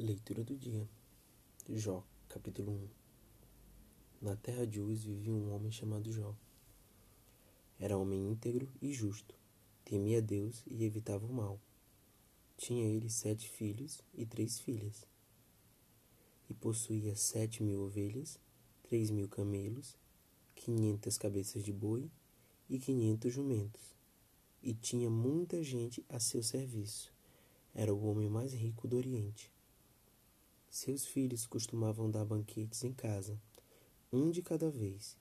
Leitura do dia. Jó, capítulo 1. Na terra de Uz vivia um homem chamado Jó. Era homem íntegro e justo, temia Deus e evitava o mal. Tinha ele sete filhos e três filhas. E possuía sete mil ovelhas, três mil camelos, quinhentas cabeças de boi e quinhentos jumentos. E tinha muita gente a seu serviço. Era o homem mais rico do Oriente. Seus filhos costumavam dar banquetes em casa, um de cada vez,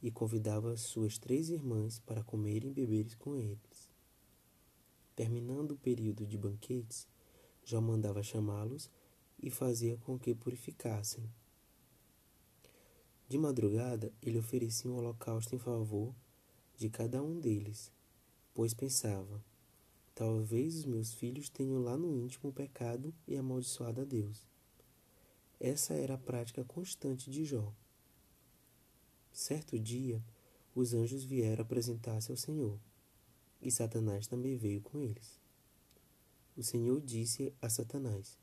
e convidava suas três irmãs para comerem e beberem com eles. Terminando o período de banquetes, já mandava chamá-los e fazia com que purificassem. De madrugada, ele oferecia um holocausto em favor de cada um deles, pois pensava: talvez os meus filhos tenham lá no íntimo pecado e amaldiçoado a Deus. Essa era a prática constante de Jó. Certo dia, os anjos vieram apresentar-se ao Senhor, e Satanás também veio com eles. O Senhor disse a Satanás: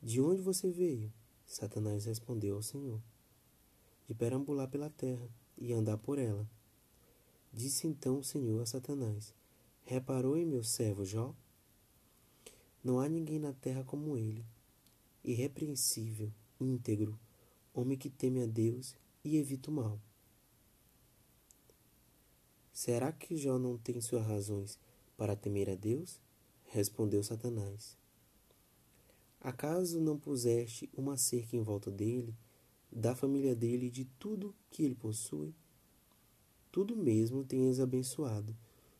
De onde você veio? Satanás respondeu ao Senhor: De perambular pela terra e andar por ela. Disse então o Senhor a Satanás: Reparou em meu servo Jó? Não há ninguém na terra como ele irrepreensível, íntegro, homem que teme a Deus e evita o mal. Será que Jó não tem suas razões para temer a Deus? Respondeu Satanás. Acaso não puseste uma cerca em volta dele, da família dele e de tudo que ele possui? Tudo mesmo tens abençoado,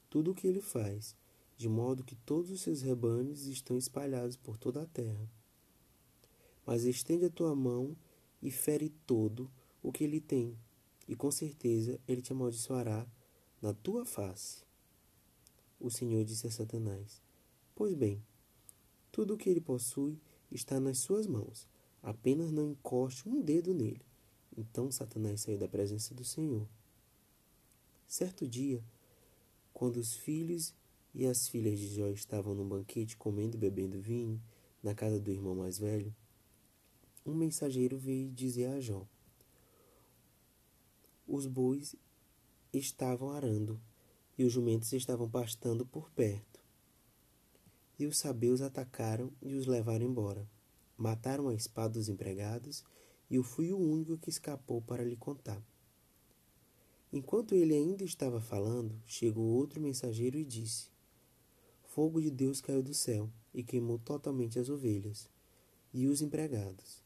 tudo o que ele faz, de modo que todos os seus rebanhos estão espalhados por toda a terra. Mas estende a tua mão e fere todo o que ele tem, e com certeza ele te amaldiçoará na tua face. O Senhor disse a Satanás: Pois bem, tudo o que ele possui está nas suas mãos, apenas não encoste um dedo nele. Então Satanás saiu da presença do Senhor. Certo dia, quando os filhos e as filhas de Jó estavam num banquete comendo e bebendo vinho na casa do irmão mais velho, um mensageiro veio dizer a Jó: Os bois estavam arando e os jumentos estavam pastando por perto. E os sabeus atacaram e os levaram embora. Mataram a espada os empregados e eu fui o único que escapou para lhe contar. Enquanto ele ainda estava falando, chegou outro mensageiro e disse: Fogo de Deus caiu do céu e queimou totalmente as ovelhas e os empregados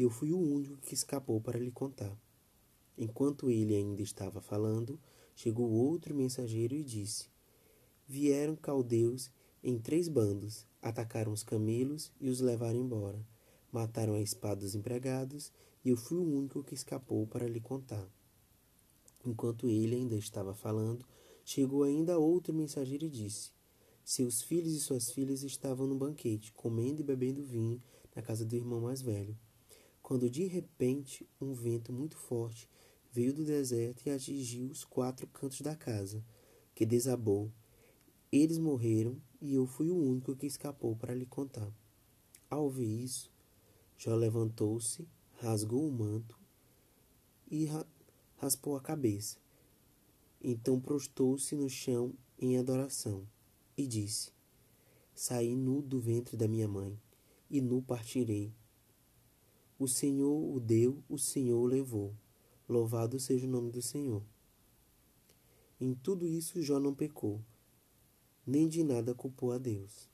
e eu fui o único que escapou para lhe contar. Enquanto ele ainda estava falando, chegou outro mensageiro e disse: Vieram caldeus em três bandos, atacaram os camelos e os levaram embora. Mataram a espada dos empregados, e eu fui o único que escapou para lhe contar. Enquanto ele ainda estava falando, chegou ainda outro mensageiro e disse: Seus filhos e suas filhas estavam no banquete, comendo e bebendo vinho na casa do irmão mais velho quando de repente um vento muito forte veio do deserto e atingiu os quatro cantos da casa, que desabou. Eles morreram e eu fui o único que escapou para lhe contar. Ao ouvir isso, Jó levantou-se, rasgou o manto e ra raspou a cabeça. Então prostou-se no chão em adoração e disse: Saí nu do ventre da minha mãe, e nu partirei. O Senhor o deu, o Senhor o levou. Louvado seja o nome do Senhor. Em tudo isso Jó não pecou, nem de nada culpou a Deus.